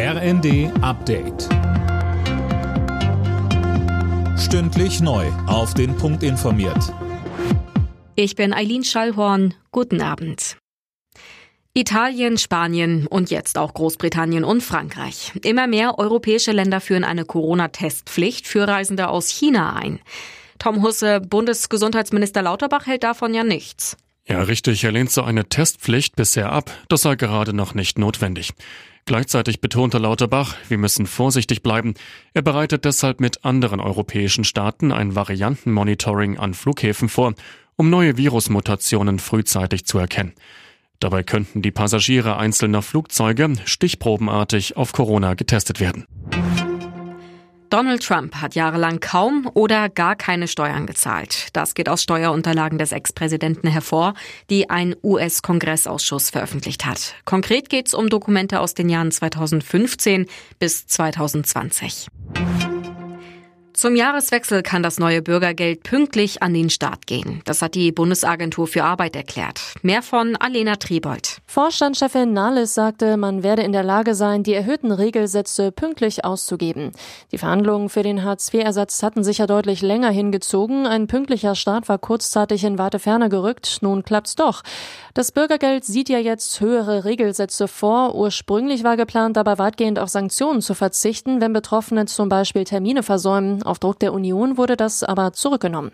RND Update. Stündlich neu. Auf den Punkt informiert. Ich bin Eileen Schallhorn. Guten Abend. Italien, Spanien und jetzt auch Großbritannien und Frankreich. Immer mehr europäische Länder führen eine Corona-Testpflicht für Reisende aus China ein. Tom Husse, Bundesgesundheitsminister Lauterbach hält davon ja nichts. Ja, richtig. Er lehnt so eine Testpflicht bisher ab. Das sei gerade noch nicht notwendig. Gleichzeitig betonte Lauterbach, wir müssen vorsichtig bleiben. Er bereitet deshalb mit anderen europäischen Staaten ein Variantenmonitoring an Flughäfen vor, um neue Virusmutationen frühzeitig zu erkennen. Dabei könnten die Passagiere einzelner Flugzeuge stichprobenartig auf Corona getestet werden. Donald Trump hat jahrelang kaum oder gar keine Steuern gezahlt. Das geht aus Steuerunterlagen des Ex-Präsidenten hervor, die ein US-Kongressausschuss veröffentlicht hat. Konkret geht es um Dokumente aus den Jahren 2015 bis 2020. Zum Jahreswechsel kann das neue Bürgergeld pünktlich an den Start gehen. Das hat die Bundesagentur für Arbeit erklärt. Mehr von Alena Triebold. Vorstandschefin Nahles sagte, man werde in der Lage sein, die erhöhten Regelsätze pünktlich auszugeben. Die Verhandlungen für den Hartz-IV-Ersatz hatten sich ja deutlich länger hingezogen. Ein pünktlicher Start war kurzzeitig in weite Ferne gerückt. Nun klappt's doch. Das Bürgergeld sieht ja jetzt höhere Regelsätze vor. Ursprünglich war geplant, dabei weitgehend auf Sanktionen zu verzichten, wenn Betroffene zum Beispiel Termine versäumen. Auf Druck der Union wurde das aber zurückgenommen.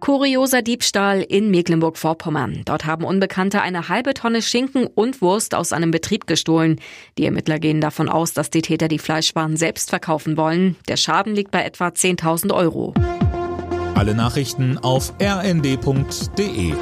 Kurioser Diebstahl in Mecklenburg-Vorpommern. Dort haben Unbekannte eine halbe Tonne Schinken und Wurst aus einem Betrieb gestohlen. Die Ermittler gehen davon aus, dass die Täter die Fleischwaren selbst verkaufen wollen. Der Schaden liegt bei etwa 10.000 Euro. Alle Nachrichten auf rnd.de